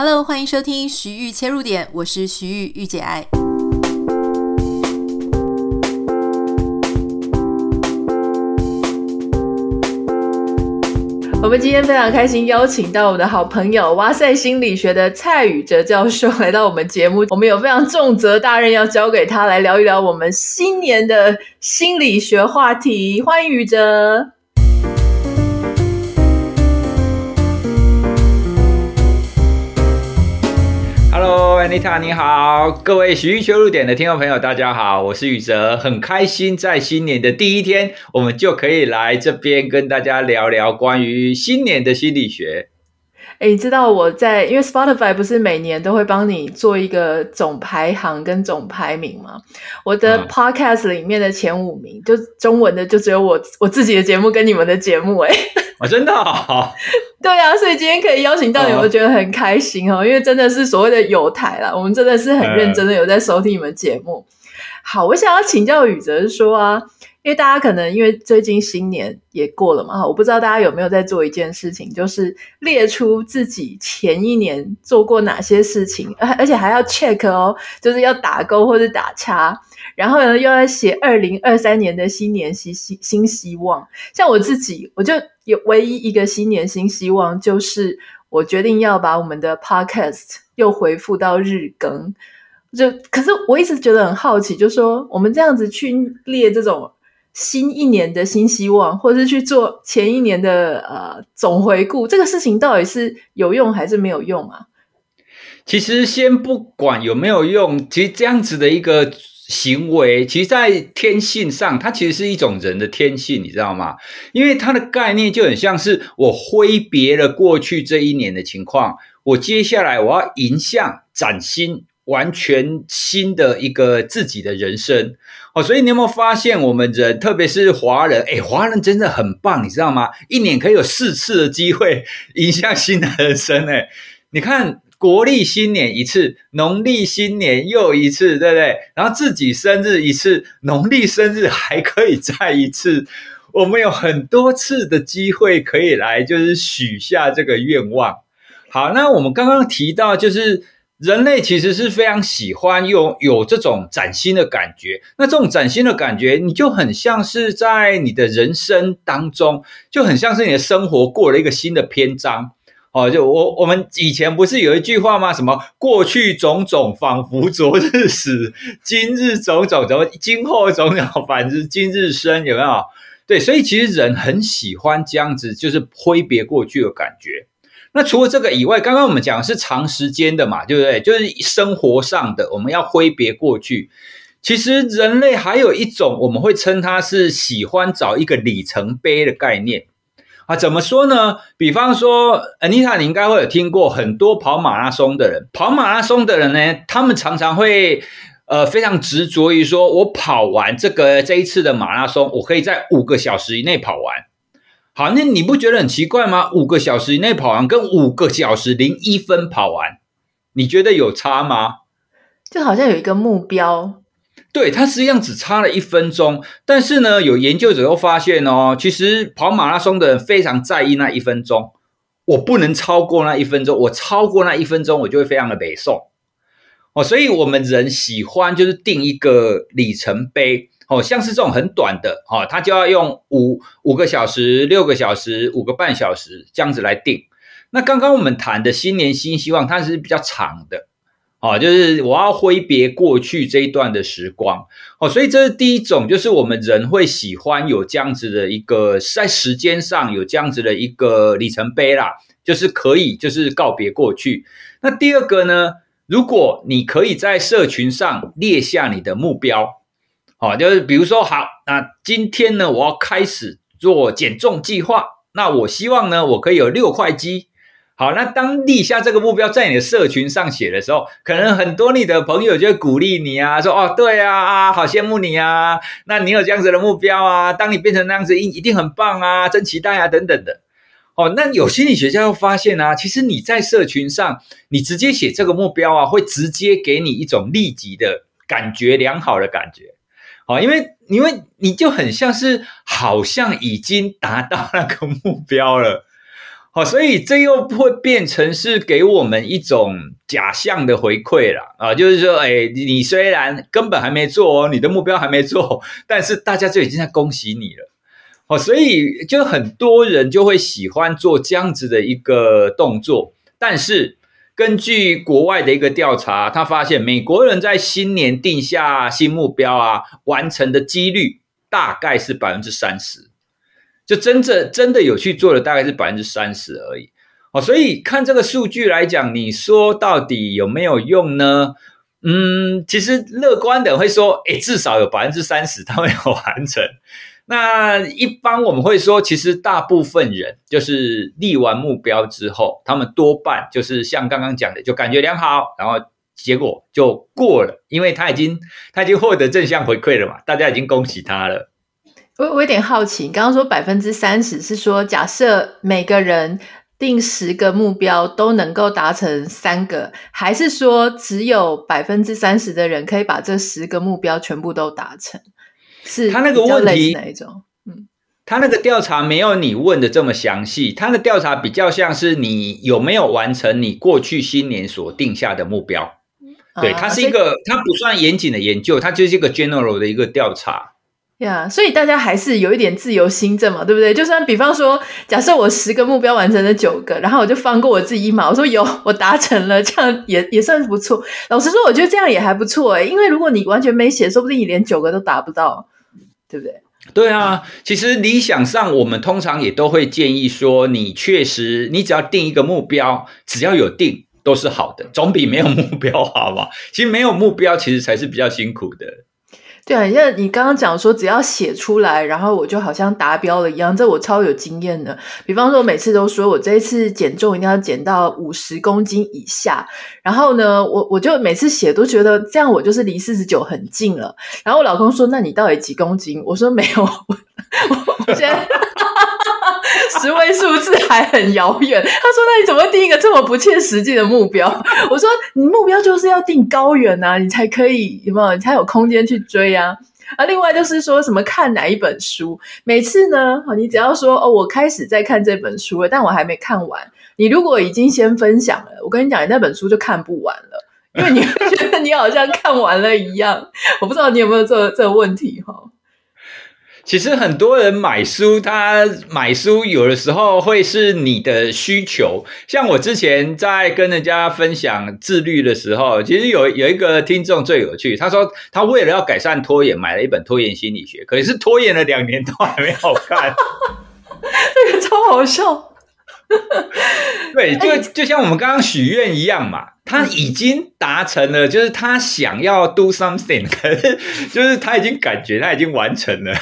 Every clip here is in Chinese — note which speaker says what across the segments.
Speaker 1: Hello，欢迎收听徐玉切入点，我是徐玉御姐爱。我们今天非常开心，邀请到我们的好朋友哇塞心理学的蔡宇哲教授来到我们节目。我们有非常重责大任要交给他来聊一聊我们新年的心理学话题。欢迎宇哲。
Speaker 2: Hello，Anita，你好，各位徐豫切入点的听众朋友，大家好，我是宇哲，很开心在新年的第一天，我们就可以来这边跟大家聊聊关于新年的心理学。
Speaker 1: 诶，你知道我在，因为 Spotify 不是每年都会帮你做一个总排行跟总排名吗？我的 Podcast 里面的前五名，嗯、就中文的就只有我我自己的节目跟你们的节目，诶。
Speaker 2: 我、哦、真的、哦，
Speaker 1: 对啊，所以今天可以邀请到你，我觉得很开心哦，因为真的是所谓的有台啦，我们真的是很认真的有在收听你们节目。嗯、好，我想要请教宇哲说啊，因为大家可能因为最近新年也过了嘛，我不知道大家有没有在做一件事情，就是列出自己前一年做过哪些事情，而而且还要 check 哦，就是要打勾或者打叉。然后呢，又要写二零二三年的新年新新新希望。像我自己，我就有唯一一个新年新希望，就是我决定要把我们的 podcast 又恢复到日更。就可是我一直觉得很好奇，就说我们这样子去列这种新一年的新希望，或是去做前一年的呃总回顾，这个事情到底是有用还是没有用啊？
Speaker 2: 其实先不管有没有用，其实这样子的一个。行为其实，在天性上，它其实是一种人的天性，你知道吗？因为它的概念就很像是我挥别了过去这一年的情况，我接下来我要迎向崭新、完全新的一个自己的人生。所以你有没有发现，我们人，特别是华人，诶，华人真的很棒，你知道吗？一年可以有四次的机会 迎向新的人生，诶，你看。国历新年一次，农历新年又一次，对不对？然后自己生日一次，农历生日还可以再一次，我们有很多次的机会可以来，就是许下这个愿望。好，那我们刚刚提到，就是人类其实是非常喜欢有有这种崭新的感觉。那这种崭新的感觉，你就很像是在你的人生当中，就很像是你的生活过了一个新的篇章。哦，就我我们以前不是有一句话吗？什么过去种种仿佛昨日死，今日种种怎么今后种种反之今日生，有没有？对，所以其实人很喜欢这样子，就是挥别过去的感觉。那除了这个以外，刚刚我们讲的是长时间的嘛，对不对？就是生活上的，我们要挥别过去。其实人类还有一种，我们会称它是喜欢找一个里程碑的概念。啊，怎么说呢？比方说，Anita，你应该会有听过很多跑马拉松的人。跑马拉松的人呢，他们常常会呃非常执着于说，我跑完这个这一次的马拉松，我可以在五个小时以内跑完。好，那你不觉得很奇怪吗？五个小时以内跑完，跟五个小时零一分跑完，你觉得有差吗？
Speaker 1: 就好像有一个目标。
Speaker 2: 对，它实际上只差了一分钟，但是呢，有研究者又发现哦，其实跑马拉松的人非常在意那一分钟，我不能超过那一分钟，我超过那一分钟，我就会非常的北宋哦。所以，我们人喜欢就是定一个里程碑哦，像是这种很短的哦，它就要用五五个小时、六个小时、五个半小时这样子来定。那刚刚我们谈的新年新希望，它是比较长的。哦，就是我要挥别过去这一段的时光，哦，所以这是第一种，就是我们人会喜欢有这样子的一个在时间上有这样子的一个里程碑啦，就是可以就是告别过去。那第二个呢，如果你可以在社群上列下你的目标，哦，就是比如说好，那今天呢，我要开始做减重计划，那我希望呢，我可以有六块肌。好，那当立下这个目标在你的社群上写的时候，可能很多你的朋友就会鼓励你啊，说哦，对啊，啊，好羡慕你啊，那你有这样子的目标啊，当你变成那样子，一一定很棒啊，真期待啊，等等的。哦，那有心理学家又发现啊，其实你在社群上，你直接写这个目标啊，会直接给你一种立即的感觉，良好的感觉。哦，因为因为你就很像是好像已经达到那个目标了。好，所以这又会变成是给我们一种假象的回馈了啊，就是说，哎，你虽然根本还没做哦，你的目标还没做，但是大家就已经在恭喜你了。哦，所以就很多人就会喜欢做这样子的一个动作，但是根据国外的一个调查，他发现美国人在新年定下新目标啊，完成的几率大概是百分之三十，就真正真的有去做的大概是百分之三十而已。哦，所以看这个数据来讲，你说到底有没有用呢？嗯，其实乐观的会说，诶，至少有百分之三十他会有完成。那一般我们会说，其实大部分人就是立完目标之后，他们多半就是像刚刚讲的，就感觉良好，然后结果就过了，因为他已经他已经获得正向回馈了嘛，大家已经恭喜他了。
Speaker 1: 我我有点好奇，你刚刚说百分之三十是说，假设每个人定十个目标都能够达成三个，还是说只有百分之三十的人可以把这十个目标全部都达成？是
Speaker 2: 他那个问题
Speaker 1: 哪一种？嗯，
Speaker 2: 他那个调查没有你问的这么详细，他的调查比较像是你有没有完成你过去新年所定下的目标。啊、对，它是一个，它不算严谨的研究，它就是一个 general 的一个调查。
Speaker 1: 呀，yeah, 所以大家还是有一点自由心证嘛，对不对？就算比方说，假设我十个目标完成了九个，然后我就放过我自己一马，我说有，我达成了，这样也 也算是不错。老实说，我觉得这样也还不错诶，因为如果你完全没写，说不定你连九个都达不到，对不对？
Speaker 2: 对啊，其实理想上，我们通常也都会建议说，你确实，你只要定一个目标，只要有定都是好的，总比没有目标好吧。其实没有目标，其实才是比较辛苦的。
Speaker 1: 对啊，因为你刚刚讲说只要写出来，然后我就好像达标了一样，这我超有经验的。比方说，我每次都说我这一次减重一定要减到五十公斤以下，然后呢，我我就每次写都觉得这样我就是离四十九很近了。然后我老公说：“那你到底几公斤？”我说：“没有，我我现在。” 十位数字还很遥远。他说：“那你怎么定一个这么不切实际的目标？” 我说：“你目标就是要定高远啊，你才可以有没有？你才有空间去追啊。”啊，另外就是说什么看哪一本书，每次呢，你只要说哦，我开始在看这本书了，但我还没看完。你如果已经先分享了，我跟你讲，你那本书就看不完了，因为你会觉得你好像看完了一样。我不知道你有没有这、这个问题哈？
Speaker 2: 其实很多人买书，他买书有的时候会是你的需求。像我之前在跟人家分享自律的时候，其实有有一个听众最有趣，他说他为了要改善拖延，买了一本拖延心理学，可是拖延了两年都还没好看，
Speaker 1: 这个超好笑。
Speaker 2: 对，就就像我们刚刚许愿一样嘛，他已经达成了，就是他想要 do something，可是就是他已经感觉他已经完成了。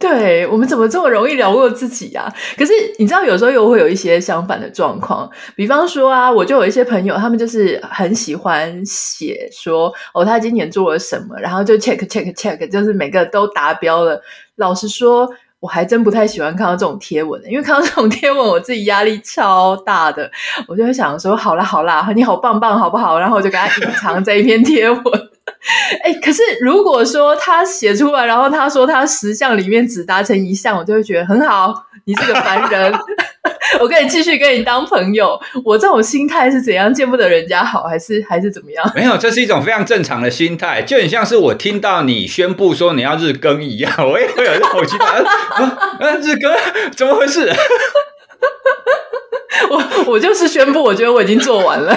Speaker 1: 对，我们怎么这么容易聊过自己啊？可是你知道，有时候又会有一些相反的状况。比方说啊，我就有一些朋友，他们就是很喜欢写说哦，他今年做了什么，然后就 check check check，就是每个都达标了。老实说，我还真不太喜欢看到这种贴文，因为看到这种贴文，我自己压力超大的。我就会想说，好啦好啦，你好棒棒，好不好？然后我就给他隐藏这一篇贴文。哎，可是如果说他写出来，然后他说他十项里面只达成一项，我就会觉得很好，你是个凡人，我可以继续跟你当朋友。我这种心态是怎样？见不得人家好，还是还是怎么样？
Speaker 2: 没有，这是一种非常正常的心态，就很像是我听到你宣布说你要日更一样，我也会有这种心态。啊，日更怎么回事？
Speaker 1: 我我就是宣布，我觉得我已经做完了。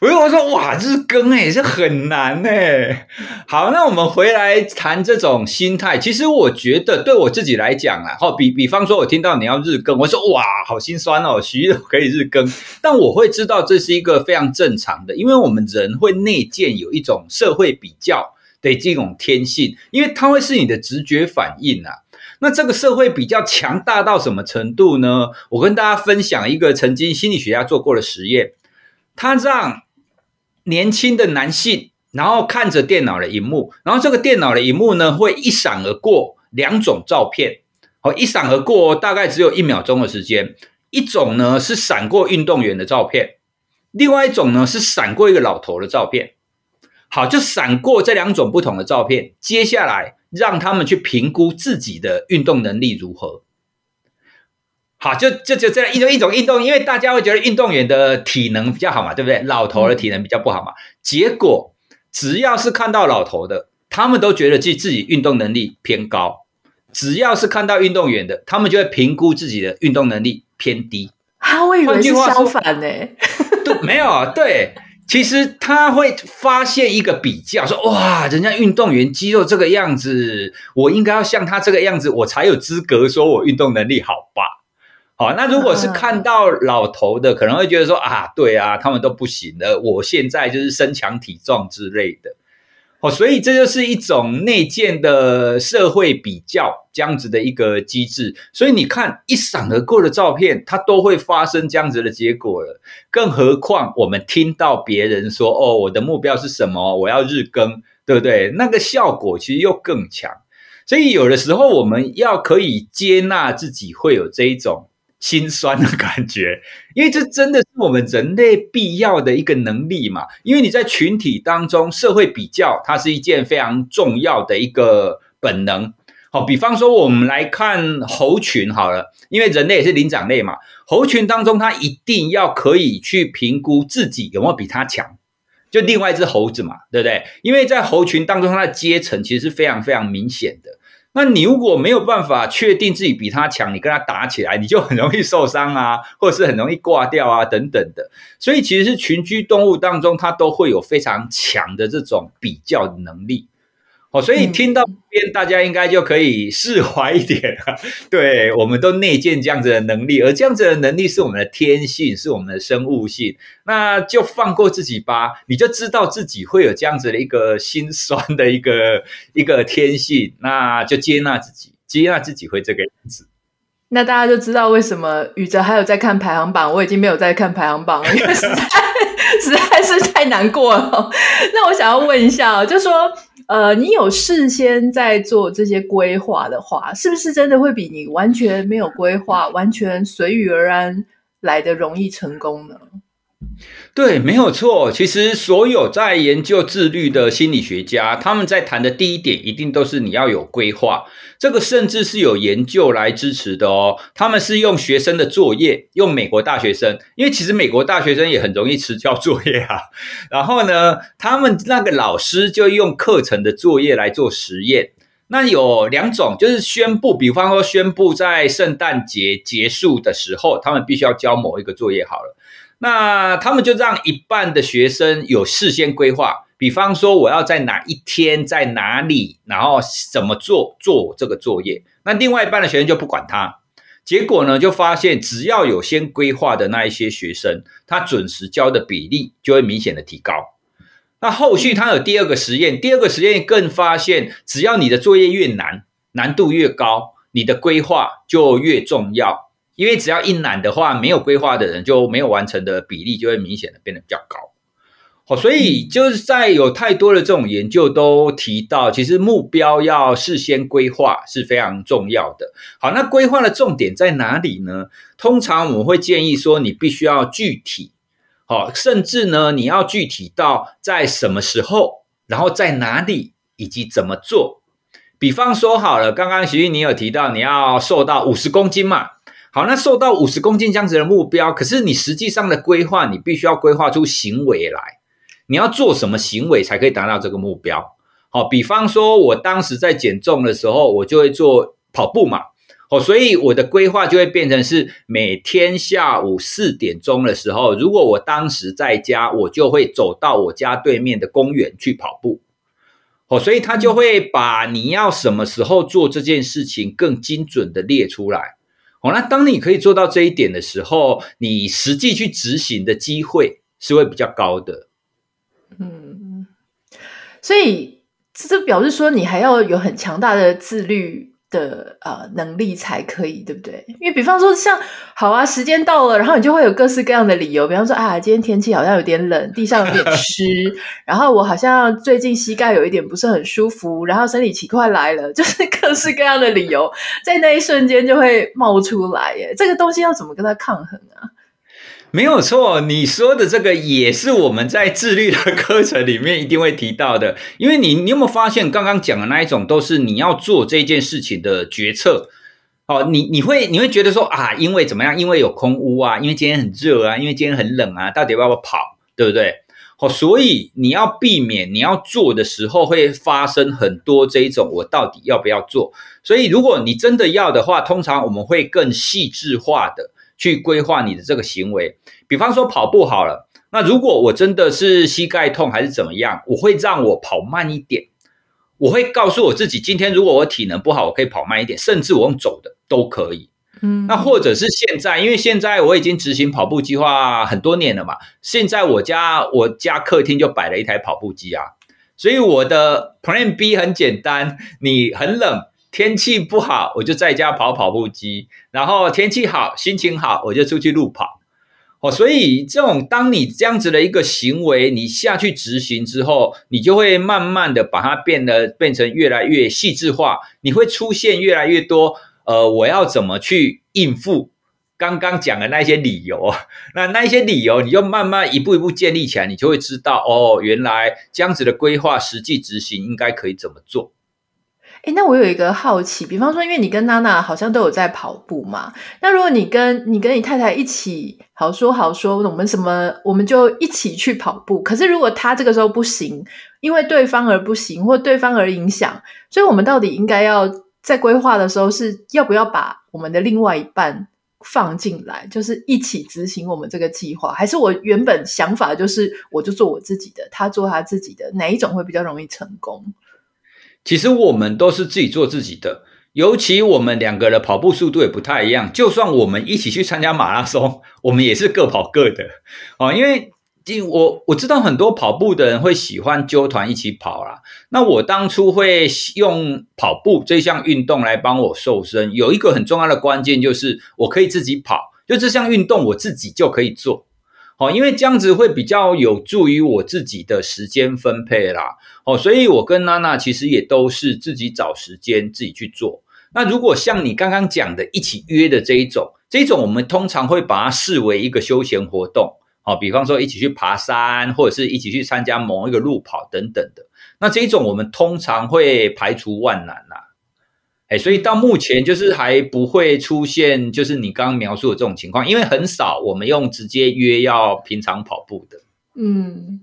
Speaker 2: 不是我说哇，日更诶，这很难诶。好，那我们回来谈这种心态。其实我觉得对我自己来讲啊，好比比方说，我听到你要日更，我说哇，好心酸哦，许可可以日更。但我会知道这是一个非常正常的，因为我们人会内建有一种社会比较的这种天性，因为它会是你的直觉反应啊。那这个社会比较强大到什么程度呢？我跟大家分享一个曾经心理学家做过的实验，他让年轻的男性，然后看着电脑的荧幕，然后这个电脑的荧幕呢，会一闪而过两种照片，好，一闪而过大概只有一秒钟的时间。一种呢是闪过运动员的照片，另外一种呢是闪过一个老头的照片。好，就闪过这两种不同的照片，接下来让他们去评估自己的运动能力如何。好，就就就这样一种一种运动，因为大家会觉得运动员的体能比较好嘛，对不对？老头的体能比较不好嘛。结果只要是看到老头的，他们都觉得自己自己运动能力偏高；只要是看到运动员的，他们就会评估自己的运动能力偏低。
Speaker 1: 啊，我以为是相反呢。
Speaker 2: 对，没有啊，对。其实他会发现一个比较，说哇，人家运动员肌肉这个样子，我应该要像他这个样子，我才有资格说我运动能力好吧？好，那如果是看到老头的，可能会觉得说啊，对啊，他们都不行了，我现在就是身强体壮之类的。哦，所以这就是一种内建的社会比较这样子的一个机制。所以你看一闪而过的照片，它都会发生这样子的结果了。更何况我们听到别人说：“哦，我的目标是什么？我要日更，对不对？”那个效果其实又更强。所以有的时候我们要可以接纳自己会有这一种。心酸的感觉，因为这真的是我们人类必要的一个能力嘛。因为你在群体当中，社会比较，它是一件非常重要的一个本能。好，比方说我们来看猴群好了，因为人类也是灵长类嘛，猴群当中，它一定要可以去评估自己有没有比它强，就另外一只猴子嘛，对不对？因为在猴群当中，它的阶层其实是非常非常明显的。那你如果没有办法确定自己比他强，你跟他打起来，你就很容易受伤啊，或者是很容易挂掉啊，等等的。所以其实是群居动物当中，它都会有非常强的这种比较能力。哦，所以听到边，大家应该就可以释怀一点了。对，我们都内建这样子的能力，而这样子的能力是我们的天性，是我们的生物性。那就放过自己吧，你就知道自己会有这样子的一个心酸的一个 一个天性，那就接纳自己，接纳自己会这个样子。
Speaker 1: 那大家就知道为什么宇哲还有在看排行榜，我已经没有在看排行榜了，因为实在 实在是太难过了。那我想要问一下，就说。呃，你有事先在做这些规划的话，是不是真的会比你完全没有规划、完全随遇而安来的容易成功呢？
Speaker 2: 对，没有错。其实所有在研究自律的心理学家，他们在谈的第一点，一定都是你要有规划。这个甚至是有研究来支持的哦。他们是用学生的作业，用美国大学生，因为其实美国大学生也很容易迟交作业啊。然后呢，他们那个老师就用课程的作业来做实验。那有两种，就是宣布，比方说宣布在圣诞节结束的时候，他们必须要交某一个作业好了。那他们就让一半的学生有事先规划。比方说，我要在哪一天，在哪里，然后怎么做做这个作业。那另外一半的学生就不管他。结果呢，就发现只要有先规划的那一些学生，他准时交的比例就会明显的提高。那后续他有第二个实验，第二个实验更发现，只要你的作业越难，难度越高，你的规划就越重要。因为只要一懒的话，没有规划的人就没有完成的比例就会明显的变得比较高。哦，所以就是在有太多的这种研究都提到，其实目标要事先规划是非常重要的。好，那规划的重点在哪里呢？通常我们会建议说，你必须要具体，好，甚至呢，你要具体到在什么时候，然后在哪里，以及怎么做。比方说好了，刚刚徐玉你有提到你要瘦到五十公斤嘛？好，那瘦到五十公斤这样子的目标，可是你实际上的规划，你必须要规划出行为来。你要做什么行为才可以达到这个目标？好，比方说，我当时在减重的时候，我就会做跑步嘛。哦，所以我的规划就会变成是每天下午四点钟的时候，如果我当时在家，我就会走到我家对面的公园去跑步。哦，所以他就会把你要什么时候做这件事情更精准的列出来。哦，那当你可以做到这一点的时候，你实际去执行的机会是会比较高的。
Speaker 1: 嗯，所以这表示说，你还要有很强大的自律的呃能力才可以，对不对？因为比方说像，好啊，时间到了，然后你就会有各式各样的理由，比方说啊，今天天气好像有点冷，地上有点湿，然后我好像最近膝盖有一点不是很舒服，然后生理期快来了，就是各式各样的理由，在那一瞬间就会冒出来耶。这个东西要怎么跟它抗衡啊？
Speaker 2: 没有错，你说的这个也是我们在自律的课程里面一定会提到的。因为你，你有没有发现，刚刚讲的那一种都是你要做这件事情的决策哦，你你会你会觉得说啊，因为怎么样？因为有空屋啊，因为今天很热啊，因为今天很冷啊，到底要不要跑？对不对？哦，所以你要避免你要做的时候会发生很多这一种，我到底要不要做？所以如果你真的要的话，通常我们会更细致化的去规划你的这个行为。比方说跑步好了，那如果我真的是膝盖痛还是怎么样，我会让我跑慢一点。我会告诉我自己，今天如果我体能不好，我可以跑慢一点，甚至我用走的都可以。嗯，那或者是现在，因为现在我已经执行跑步计划很多年了嘛，现在我家我家客厅就摆了一台跑步机啊，所以我的 Plan B 很简单，你很冷，天气不好，我就在家跑跑步机，然后天气好，心情好，我就出去路跑。哦，所以这种当你这样子的一个行为，你下去执行之后，你就会慢慢的把它变得变成越来越细致化，你会出现越来越多，呃，我要怎么去应付刚刚讲的那些理由？那那些理由，你就慢慢一步一步建立起来，你就会知道，哦，原来这样子的规划实际执行应该可以怎么做。
Speaker 1: 诶，那我有一个好奇，比方说，因为你跟娜娜好像都有在跑步嘛，那如果你跟你跟你太太一起好说好说，我们什么我们就一起去跑步。可是如果他这个时候不行，因为对方而不行，或对方而影响，所以我们到底应该要在规划的时候是要不要把我们的另外一半放进来，就是一起执行我们这个计划，还是我原本想法就是我就做我自己的，他做他自己的，哪一种会比较容易成功？
Speaker 2: 其实我们都是自己做自己的，尤其我们两个的跑步速度也不太一样。就算我们一起去参加马拉松，我们也是各跑各的哦。因为，我我知道很多跑步的人会喜欢揪团一起跑啦。那我当初会用跑步这项运动来帮我瘦身，有一个很重要的关键就是我可以自己跑，就这项运动我自己就可以做。哦，因为这样子会比较有助于我自己的时间分配啦。哦，所以我跟娜娜其实也都是自己找时间自己去做。那如果像你刚刚讲的一起约的这一种，这一种我们通常会把它视为一个休闲活动。好，比方说一起去爬山，或者是一起去参加某一个路跑等等的。那这一种我们通常会排除万难啦。哎，所以到目前就是还不会出现，就是你刚刚描述的这种情况，因为很少我们用直接约要平常跑步的。
Speaker 1: 嗯，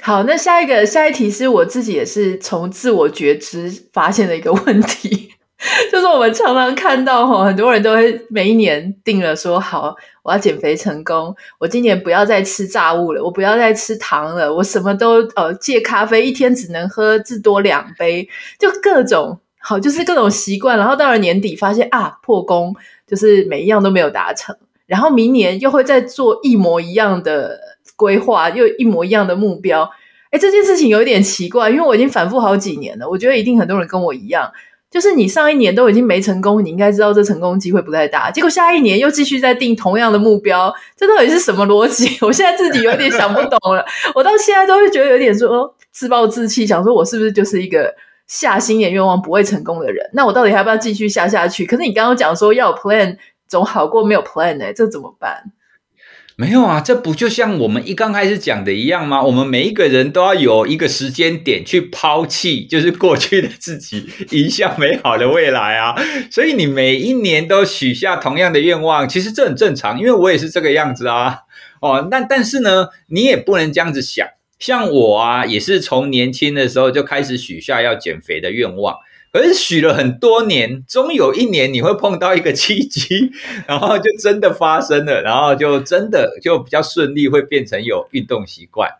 Speaker 1: 好，那下一个下一题是我自己也是从自我觉知发现的一个问题，就是我们常常看到哈，很多人都会每一年定了说好，我要减肥成功，我今年不要再吃炸物了，我不要再吃糖了，我什么都呃戒咖啡，一天只能喝至多两杯，就各种。好，就是各种习惯，然后到了年底发现啊，破功，就是每一样都没有达成，然后明年又会再做一模一样的规划，又一模一样的目标。哎，这件事情有点奇怪，因为我已经反复好几年了，我觉得一定很多人跟我一样，就是你上一年都已经没成功，你应该知道这成功机会不太大，结果下一年又继续在定同样的目标，这到底是什么逻辑？我现在自己有点想不懂了，我到现在都会觉得有点说自暴自弃，想说我是不是就是一个。下新年愿望不会成功的人，那我到底还要不要继续下下去？可是你刚刚讲说要有 plan，总好过没有 plan 呢、这怎么办？
Speaker 2: 没有啊，这不就像我们一刚开始讲的一样吗？我们每一个人都要有一个时间点去抛弃，就是过去的自己，迎向美好的未来啊。所以你每一年都许下同样的愿望，其实这很正常，因为我也是这个样子啊。哦，那但是呢，你也不能这样子想。像我啊，也是从年轻的时候就开始许下要减肥的愿望，可是许了很多年，终有一年你会碰到一个契机，然后就真的发生了，然后就真的就比较顺利，会变成有运动习惯。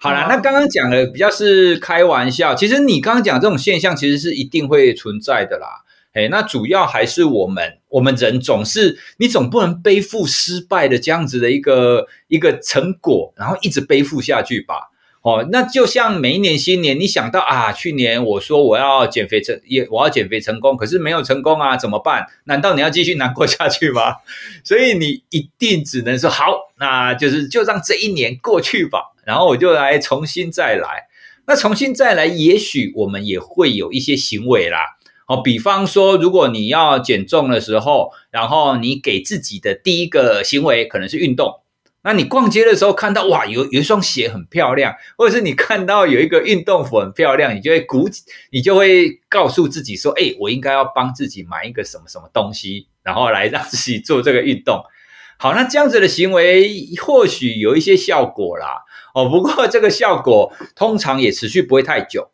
Speaker 2: 好啦，那刚刚讲的比较是开玩笑，其实你刚刚讲这种现象，其实是一定会存在的啦。哎，那主要还是我们，我们人总是，你总不能背负失败的这样子的一个一个成果，然后一直背负下去吧。哦，那就像每一年新年，你想到啊，去年我说我要减肥成也我要减肥成功，可是没有成功啊，怎么办？难道你要继续难过下去吗？所以你一定只能说好，那就是就让这一年过去吧，然后我就来重新再来。那重新再来，也许我们也会有一些行为啦。哦，比方说，如果你要减重的时候，然后你给自己的第一个行为可能是运动。那你逛街的时候看到哇，有有一双鞋很漂亮，或者是你看到有一个运动服很漂亮，你就会鼓起，你就会告诉自己说，哎，我应该要帮自己买一个什么什么东西然后来让自己做这个运动。好，那这样子的行为或许有一些效果啦。哦，不过这个效果通常也持续不会太久。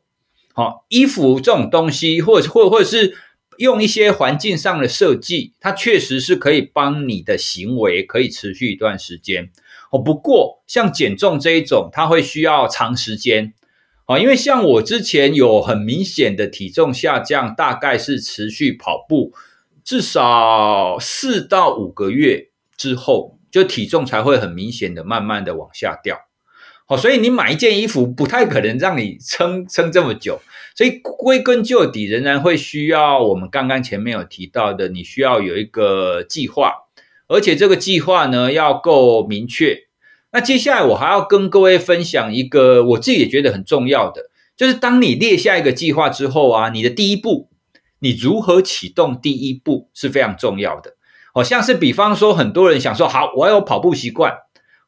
Speaker 2: 好，衣服这种东西，或者或或者是用一些环境上的设计，它确实是可以帮你的行为可以持续一段时间。哦，不过像减重这一种，它会需要长时间。啊，因为像我之前有很明显的体重下降，大概是持续跑步至少四到五个月之后，就体重才会很明显的慢慢的往下掉。好，所以你买一件衣服不太可能让你撑撑这么久，所以归根究底，仍然会需要我们刚刚前面有提到的，你需要有一个计划，而且这个计划呢要够明确。那接下来我还要跟各位分享一个我自己也觉得很重要的，就是当你列下一个计划之后啊，你的第一步，你如何启动第一步是非常重要的。好像是比方说，很多人想说，好，我有跑步习惯。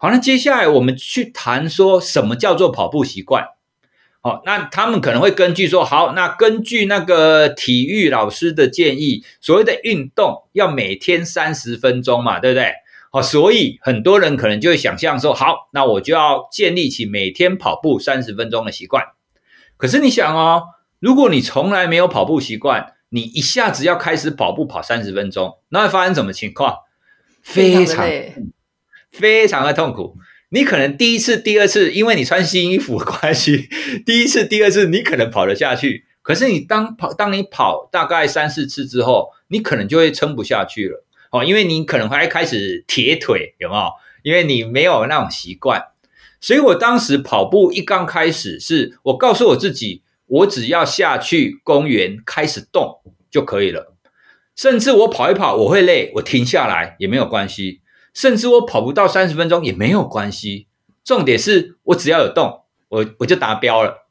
Speaker 2: 好，那接下来我们去谈说什么叫做跑步习惯。好，那他们可能会根据说，好，那根据那个体育老师的建议，所谓的运动要每天三十分钟嘛，对不对？好，所以很多人可能就会想象说，好，那我就要建立起每天跑步三十分钟的习惯。可是你想哦，如果你从来没有跑步习惯，你一下子要开始跑步跑三十分钟，那会发生什么情况？非常非常的痛苦。你可能第一次、第二次，因为你穿新衣服的关系，第一次、第二次你可能跑得下去，可是你当跑，当你跑大概三四次之后，你可能就会撑不下去了。哦，因为你可能会开始铁腿，有没有？因为你没有那种习惯，所以我当时跑步一刚开始，是我告诉我自己，我只要下去公园开始动就可以了。甚至我跑一跑我会累，我停下来也没有关系。甚至我跑不到三十分钟也没有关系。重点是我只要有动，我我就达标了。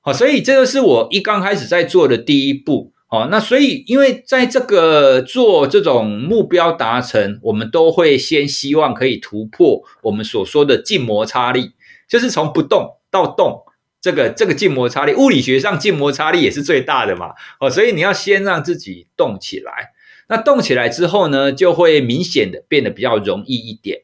Speaker 2: 好，所以这个是我一刚开始在做的第一步。好，那所以，因为在这个做这种目标达成，我们都会先希望可以突破我们所说的静摩擦力，就是从不动到动，这个这个静摩擦力，物理学上静摩擦力也是最大的嘛。哦，所以你要先让自己动起来，那动起来之后呢，就会明显的变得比较容易一点。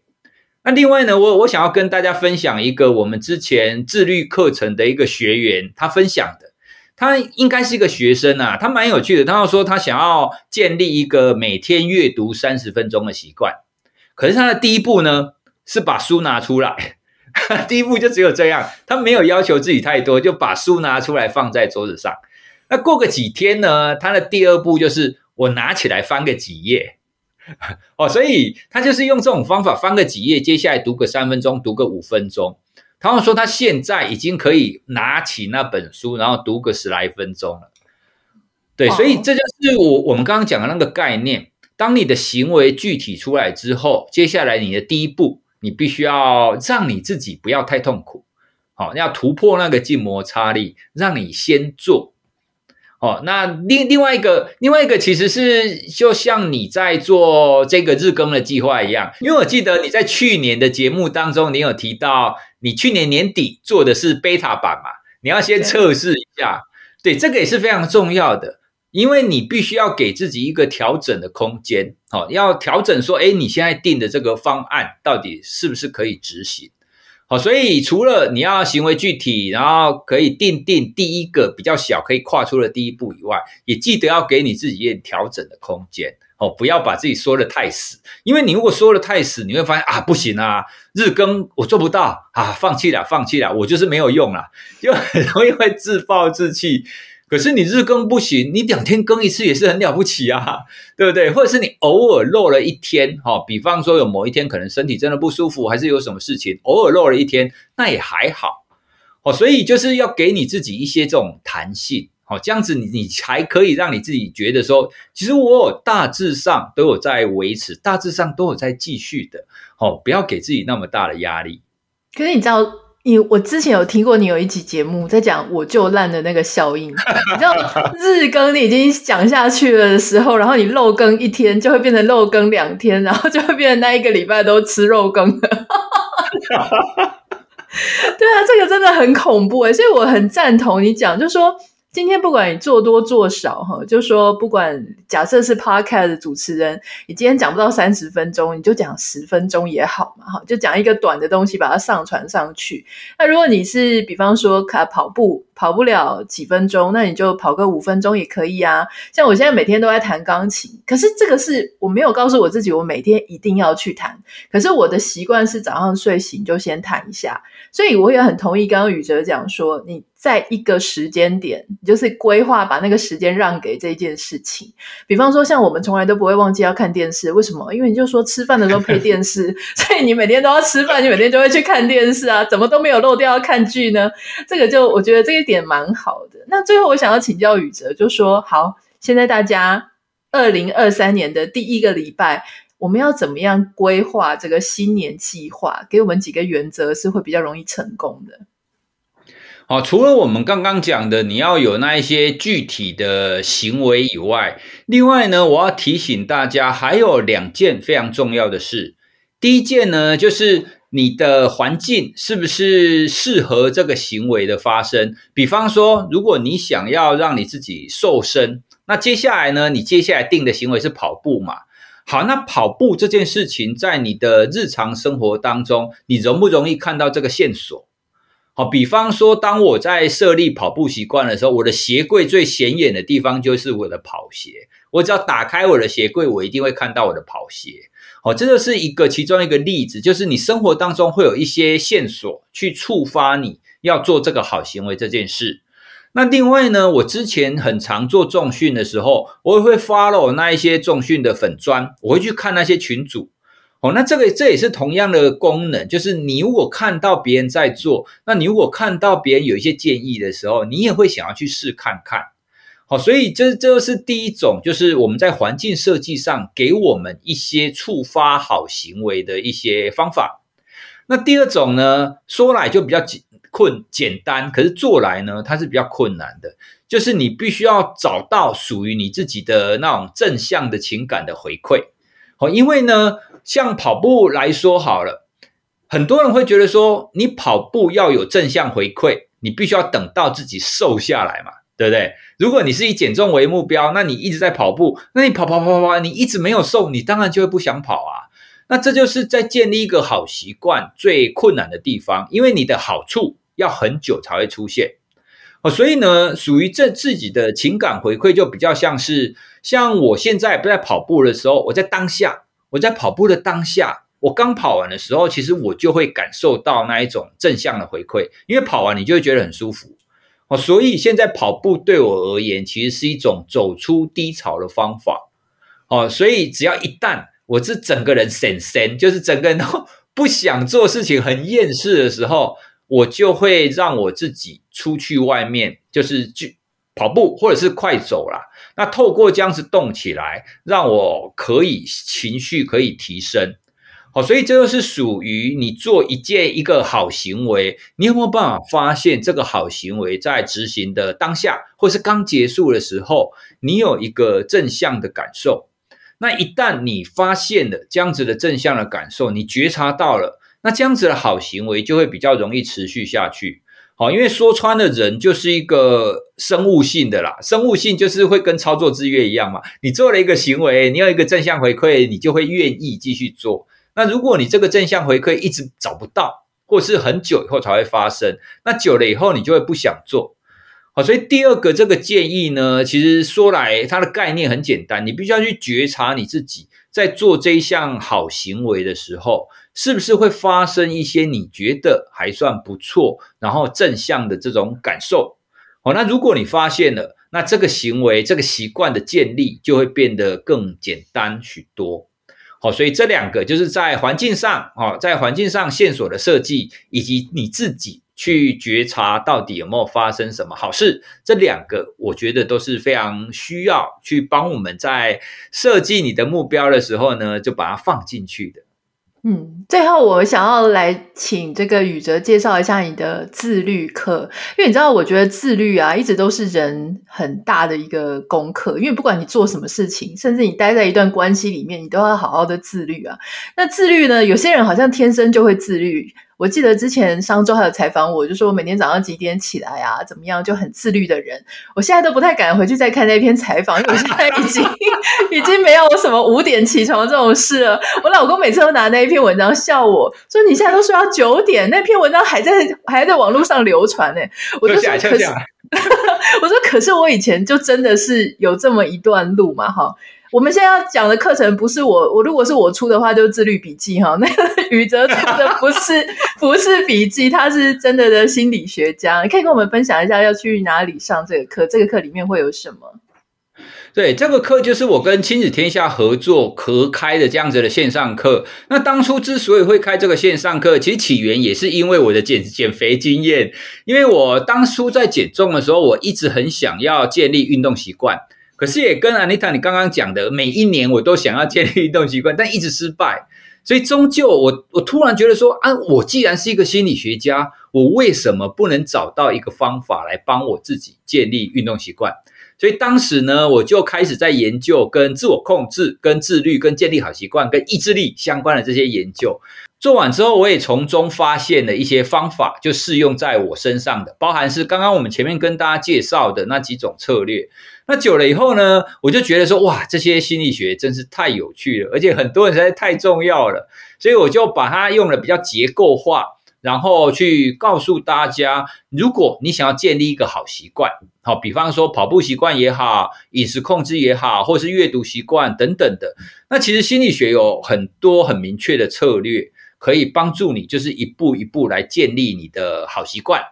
Speaker 2: 那另外呢，我我想要跟大家分享一个我们之前自律课程的一个学员他分享的。他应该是一个学生啊，他蛮有趣的。他要说他想要建立一个每天阅读三十分钟的习惯，可是他的第一步呢是把书拿出来，第一步就只有这样，他没有要求自己太多，就把书拿出来放在桌子上。那过个几天呢，他的第二步就是我拿起来翻个几页，哦，所以他就是用这种方法翻个几页，接下来读个三分钟，读个五分钟。他们说他现在已经可以拿起那本书，然后读个十来分钟了。对，所以这就是我我们刚刚讲的那个概念。当你的行为具体出来之后，接下来你的第一步，你必须要让你自己不要太痛苦，好，要突破那个静摩擦力，让你先做。哦，那另另外一个，另外一个其实是就像你在做这个日更的计划一样，因为我记得你在去年的节目当中，你有提到你去年年底做的是 beta 版嘛，你要先测试一下，对，对，这个也是非常重要的，因为你必须要给自己一个调整的空间，哦，要调整说，哎，你现在定的这个方案到底是不是可以执行？好，所以除了你要行为具体，然后可以定定第一个比较小可以跨出的第一步以外，也记得要给你自己一点调整的空间。哦，不要把自己说得太死，因为你如果说得太死，你会发现啊，不行啊，日更我做不到啊，放弃了，放弃了，我就是没有用了，就很容易会自暴自弃。可是你日更不行，你两天更一次也是很了不起啊，对不对？或者是你偶尔漏了一天，哈，比方说有某一天可能身体真的不舒服，还是有什么事情，偶尔漏了一天，那也还好，哦，所以就是要给你自己一些这种弹性，哦，这样子你你才可以让你自己觉得说，其实我有大致上都有在维持，大致上都有在继续的，哦，不要给自己那么大的压力。
Speaker 1: 可是你知道？你我之前有听过你有一集节目在讲我就烂的那个效应，你知道 日更你已经讲下去了的时候，然后你漏更一天就会变成漏更两天，然后就会变成那一个礼拜都吃肉羹了。对啊，这个真的很恐怖诶，所以我很赞同你讲，就是说今天不管你做多做少，哈，就说不管假设是 Podcast 的主持人，你今天讲不到三十分钟，你就讲十分钟也好嘛，哈，就讲一个短的东西，把它上传上去。那如果你是比方说跑步，跑不了几分钟，那你就跑个五分钟也可以啊。像我现在每天都在弹钢琴，可是这个是我没有告诉我自己，我每天一定要去弹。可是我的习惯是早上睡醒就先弹一下，所以我也很同意刚刚宇哲讲说你。在一个时间点，就是规划把那个时间让给这件事情。比方说，像我们从来都不会忘记要看电视，为什么？因为你就说吃饭的时候配电视，所以你每天都要吃饭，你每天就会去看电视啊，怎么都没有漏掉要看剧呢？这个就我觉得这点蛮好的。那最后我想要请教宇哲，就说好，现在大家二零二三年的第一个礼拜，我们要怎么样规划这个新年计划？给我们几个原则是会比较容易成功的。
Speaker 2: 好，除了我们刚刚讲的，你要有那一些具体的行为以外，另外呢，我要提醒大家，还有两件非常重要的事。第一件呢，就是你的环境是不是适合这个行为的发生？比方说，如果你想要让你自己瘦身，那接下来呢，你接下来定的行为是跑步嘛？好，那跑步这件事情，在你的日常生活当中，你容不容易看到这个线索？好，比方说，当我在设立跑步习惯的时候，我的鞋柜最显眼的地方就是我的跑鞋。我只要打开我的鞋柜，我一定会看到我的跑鞋。哦，这就是一个其中一个例子，就是你生活当中会有一些线索去触发你要做这个好行为这件事。那另外呢，我之前很常做重训的时候，我也会 follow 那一些重训的粉专，我会去看那些群组。哦，那这个这也是同样的功能，就是你如果看到别人在做，那你如果看到别人有一些建议的时候，你也会想要去试看看。好，所以这这是第一种，就是我们在环境设计上给我们一些触发好行为的一些方法。那第二种呢，说来就比较简困简单，可是做来呢，它是比较困难的，就是你必须要找到属于你自己的那种正向的情感的回馈。好，因为呢。像跑步来说好了，很多人会觉得说，你跑步要有正向回馈，你必须要等到自己瘦下来嘛，对不对？如果你是以减重为目标，那你一直在跑步，那你跑跑跑跑跑，你一直没有瘦，你当然就会不想跑啊。那这就是在建立一个好习惯最困难的地方，因为你的好处要很久才会出现哦。所以呢，属于这自己的情感回馈就比较像是，像我现在不在跑步的时候，我在当下。我在跑步的当下，我刚跑完的时候，其实我就会感受到那一种正向的回馈，因为跑完你就会觉得很舒服哦。所以现在跑步对我而言，其实是一种走出低潮的方法哦。所以只要一旦我是整个人神神，就是整个人都不想做事情、很厌世的时候，我就会让我自己出去外面，就是去跑步或者是快走啦。那透过这样子动起来，让我可以情绪可以提升，好，所以这就是属于你做一件一个好行为，你有没有办法发现这个好行为在执行的当下，或是刚结束的时候，你有一个正向的感受？那一旦你发现了这样子的正向的感受，你觉察到了，那这样子的好行为就会比较容易持续下去。好，因为说穿了，人就是一个生物性的啦。生物性就是会跟操作制约一样嘛。你做了一个行为，你有一个正向回馈，你就会愿意继续做。那如果你这个正向回馈一直找不到，或是很久以后才会发生，那久了以后你就会不想做。好，所以第二个这个建议呢，其实说来它的概念很简单，你必须要去觉察你自己在做这一项好行为的时候。是不是会发生一些你觉得还算不错，然后正向的这种感受？好，那如果你发现了，那这个行为、这个习惯的建立就会变得更简单许多。哦，所以这两个就是在环境上，哦，在环境上线索的设计，以及你自己去觉察到底有没有发生什么好事，这两个我觉得都是非常需要去帮我们在设计你的目标的时候呢，就把它放进去的。
Speaker 1: 嗯，最后我想要来请这个宇哲介绍一下你的自律课，因为你知道，我觉得自律啊，一直都是人很大的一个功课。因为不管你做什么事情，甚至你待在一段关系里面，你都要好好的自律啊。那自律呢，有些人好像天生就会自律，我记得之前上周还有采访我，就说我每天早上几点起来啊，怎么样就很自律的人。我现在都不太敢回去再看那篇采访，因为我现在已经 已经没有什么五点起床这种事了。我老公每次都拿那一篇文章笑我说：“你现在都睡到九点，那篇文章还在还在网络上流传呢。”我就说：“可是，我说可是我以前就真的是有这么一段路嘛，哈。”我们现在要讲的课程不是我，我如果是我出的话，就是自律笔记哈。那个宇哲出的不是 不是笔记，他是真的的心理学家。你可以跟我们分享一下要去哪里上这个课？这个课里面会有什么？
Speaker 2: 对，这个课就是我跟亲子天下合作合开的这样子的线上课。那当初之所以会开这个线上课，其实起源也是因为我的减减肥经验。因为我当初在减重的时候，我一直很想要建立运动习惯。可是也跟安妮塔你刚刚讲的，每一年我都想要建立运动习惯，但一直失败。所以终究我我突然觉得说啊，我既然是一个心理学家，我为什么不能找到一个方法来帮我自己建立运动习惯？所以当时呢，我就开始在研究跟自我控制、跟自律、跟建立好习惯、跟意志力相关的这些研究。做完之后，我也从中发现了一些方法，就适用在我身上的，包含是刚刚我们前面跟大家介绍的那几种策略。那久了以后呢，我就觉得说，哇，这些心理学真是太有趣了，而且很多人实在太重要了，所以我就把它用了比较结构化，然后去告诉大家，如果你想要建立一个好习惯，好，比方说跑步习惯也好，饮食控制也好，或是阅读习惯等等的，那其实心理学有很多很明确的策略。可以帮助你，就是一步一步来建立你的好习惯。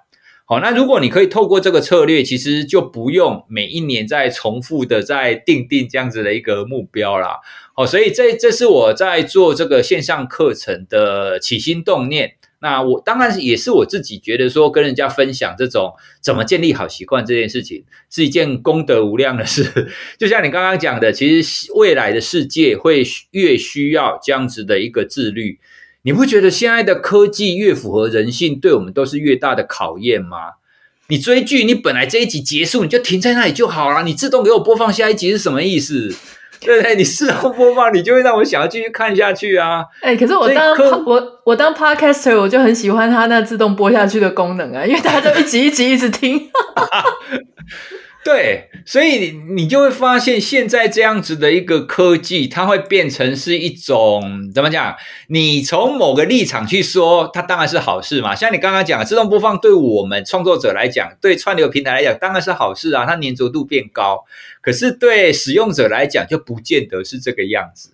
Speaker 2: 好，那如果你可以透过这个策略，其实就不用每一年再重复的再定定这样子的一个目标啦。好，所以这这是我在做这个线上课程的起心动念。那我当然也是我自己觉得说，跟人家分享这种怎么建立好习惯这件事情，是一件功德无量的事。就像你刚刚讲的，其实未来的世界会越需要这样子的一个自律。你不觉得现在的科技越符合人性，对我们都是越大的考验吗？你追剧，你本来这一集结束，你就停在那里就好了，你自动给我播放下一集是什么意思？对不对？你自动播放，你就会让我想要继续看下去啊！
Speaker 1: 哎、欸，可是我当我我当 Podcaster，我就很喜欢它那自动播下去的功能啊，因为大家都一集一集一直听。
Speaker 2: 对，所以你你就会发现，现在这样子的一个科技，它会变成是一种怎么讲？你从某个立场去说，它当然是好事嘛。像你刚刚讲的，自动播放对我们创作者来讲，对串流平台来讲，当然是好事啊，它粘着度变高。可是对使用者来讲，就不见得是这个样子。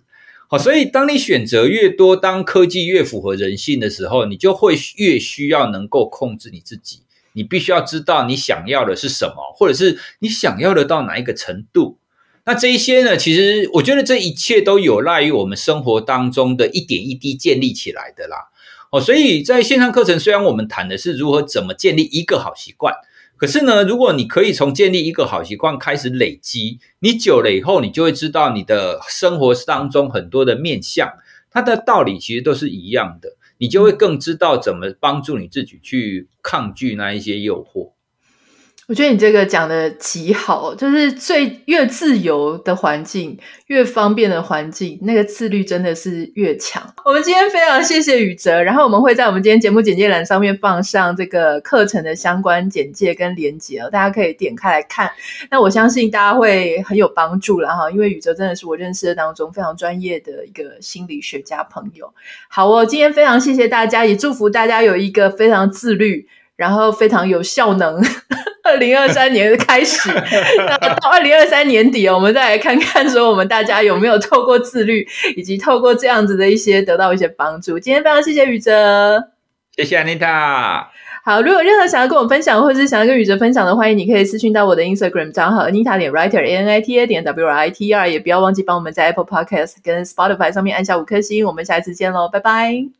Speaker 2: 好，所以当你选择越多，当科技越符合人性的时候，你就会越需要能够控制你自己。你必须要知道你想要的是什么，或者是你想要的到哪一个程度。那这一些呢，其实我觉得这一切都有赖于我们生活当中的一点一滴建立起来的啦。哦，所以在线上课程，虽然我们谈的是如何怎么建立一个好习惯，可是呢，如果你可以从建立一个好习惯开始累积，你久了以后，你就会知道你的生活当中很多的面相，它的道理其实都是一样的。你就会更知道怎么帮助你自己去抗拒那一些诱惑。
Speaker 1: 我觉得你这个讲的极好，就是最越自由的环境，越方便的环境，那个自律真的是越强。我们今天非常谢谢宇哲，然后我们会在我们今天节目简介栏上面放上这个课程的相关简介跟连接哦，大家可以点开来看。那我相信大家会很有帮助了哈，因为宇哲真的是我认识的当中非常专业的一个心理学家朋友。好哦，今天非常谢谢大家，也祝福大家有一个非常自律，然后非常有效能。二零二三年的开始，那到二零二三年底，我们再来看看，说我们大家有没有透过自律，以及透过这样子的一些得到一些帮助。今天非常谢谢宇哲，
Speaker 2: 谢谢 Anita。
Speaker 1: 好，如果有任何想要跟我分享，或者是想要跟宇哲分享的，欢迎你可以私讯到我的 Instagram 账号 Anita 点 Writer A N I T A 点 W R I T E R，也不要忘记帮我们在 Apple Podcast 跟 Spotify 上面按下五颗星。我们下一次见喽，拜拜。